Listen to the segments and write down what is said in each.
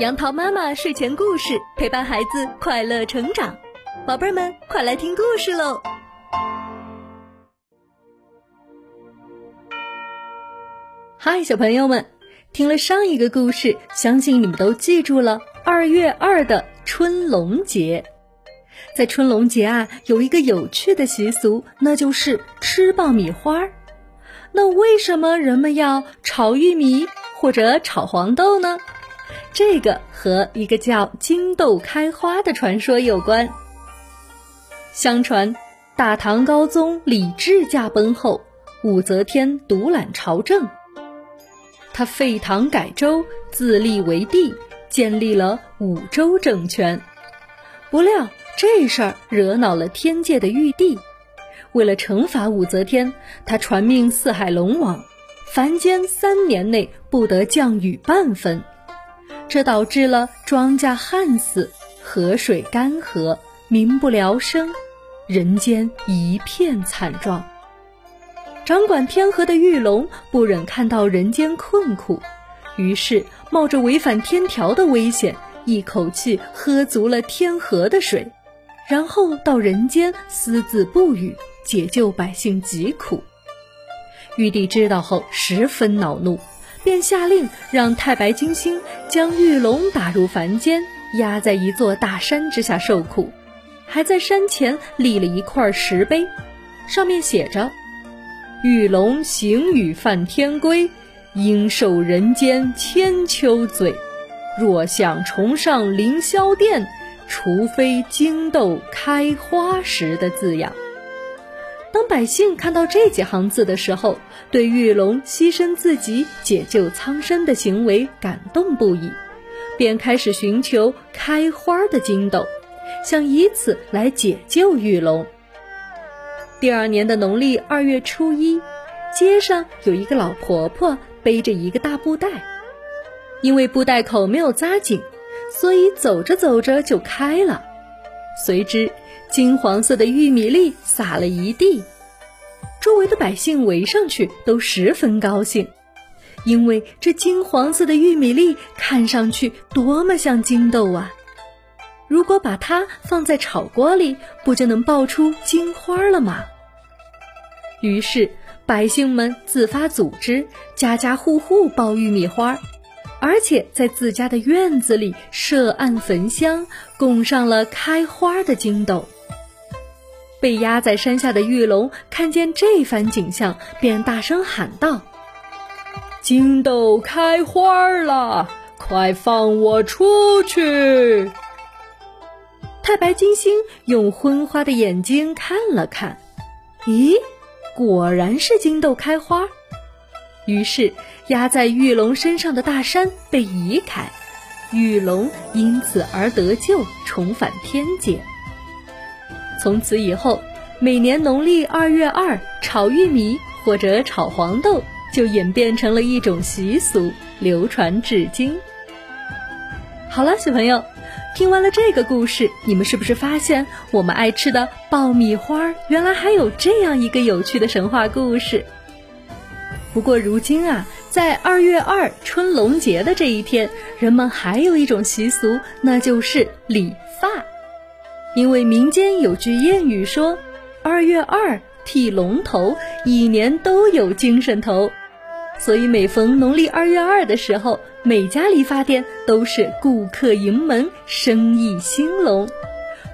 杨桃妈妈睡前故事陪伴孩子快乐成长，宝贝儿们快来听故事喽！嗨，小朋友们，听了上一个故事，相信你们都记住了二月二的春龙节。在春龙节啊，有一个有趣的习俗，那就是吃爆米花。那为什么人们要炒玉米或者炒黄豆呢？这个和一个叫金豆开花的传说有关。相传，大唐高宗李治驾崩后，武则天独揽朝政，他废唐改州，自立为帝，建立了武周政权。不料这事儿惹恼了天界的玉帝，为了惩罚武则天，他传命四海龙王，凡间三年内不得降雨半分。这导致了庄稼旱死，河水干涸，民不聊生，人间一片惨状。掌管天河的玉龙不忍看到人间困苦，于是冒着违反天条的危险，一口气喝足了天河的水，然后到人间私自布雨，解救百姓疾苦。玉帝知道后十分恼怒。便下令让太白金星将玉龙打入凡间，压在一座大山之下受苦，还在山前立了一块石碑，上面写着：“玉龙行雨犯天规，应受人间千秋罪。若想重上凌霄殿，除非金豆开花时”的字样。当百姓看到这几行字的时候，对玉龙牺牲自己解救苍生的行为感动不已，便开始寻求开花的金斗，想以此来解救玉龙。第二年的农历二月初一，街上有一个老婆婆背着一个大布袋，因为布袋口没有扎紧，所以走着走着就开了。随之，金黄色的玉米粒撒了一地，周围的百姓围上去都十分高兴，因为这金黄色的玉米粒看上去多么像金豆啊！如果把它放在炒锅里，不就能爆出金花了吗？于是，百姓们自发组织，家家户户爆玉米花。而且在自家的院子里设案焚香，供上了开花的金豆。被压在山下的玉龙看见这番景象，便大声喊道：“金豆开花了，快放我出去！”太白金星用昏花的眼睛看了看，咦，果然是金豆开花。于是，压在玉龙身上的大山被移开，玉龙因此而得救，重返天界。从此以后，每年农历二月二炒玉米或者炒黄豆，就演变成了一种习俗，流传至今。好了，小朋友，听完了这个故事，你们是不是发现我们爱吃的爆米花，原来还有这样一个有趣的神话故事？不过如今啊，在二月二春龙节的这一天，人们还有一种习俗，那就是理发。因为民间有句谚语说：“二月二剃龙头，一年都有精神头。”所以每逢农历二月二的时候，每家理发店都是顾客盈门，生意兴隆。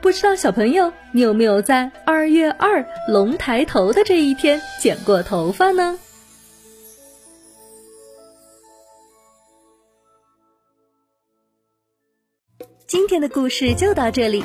不知道小朋友，你有没有在二月二龙抬头的这一天剪过头发呢？今天的故事就到这里，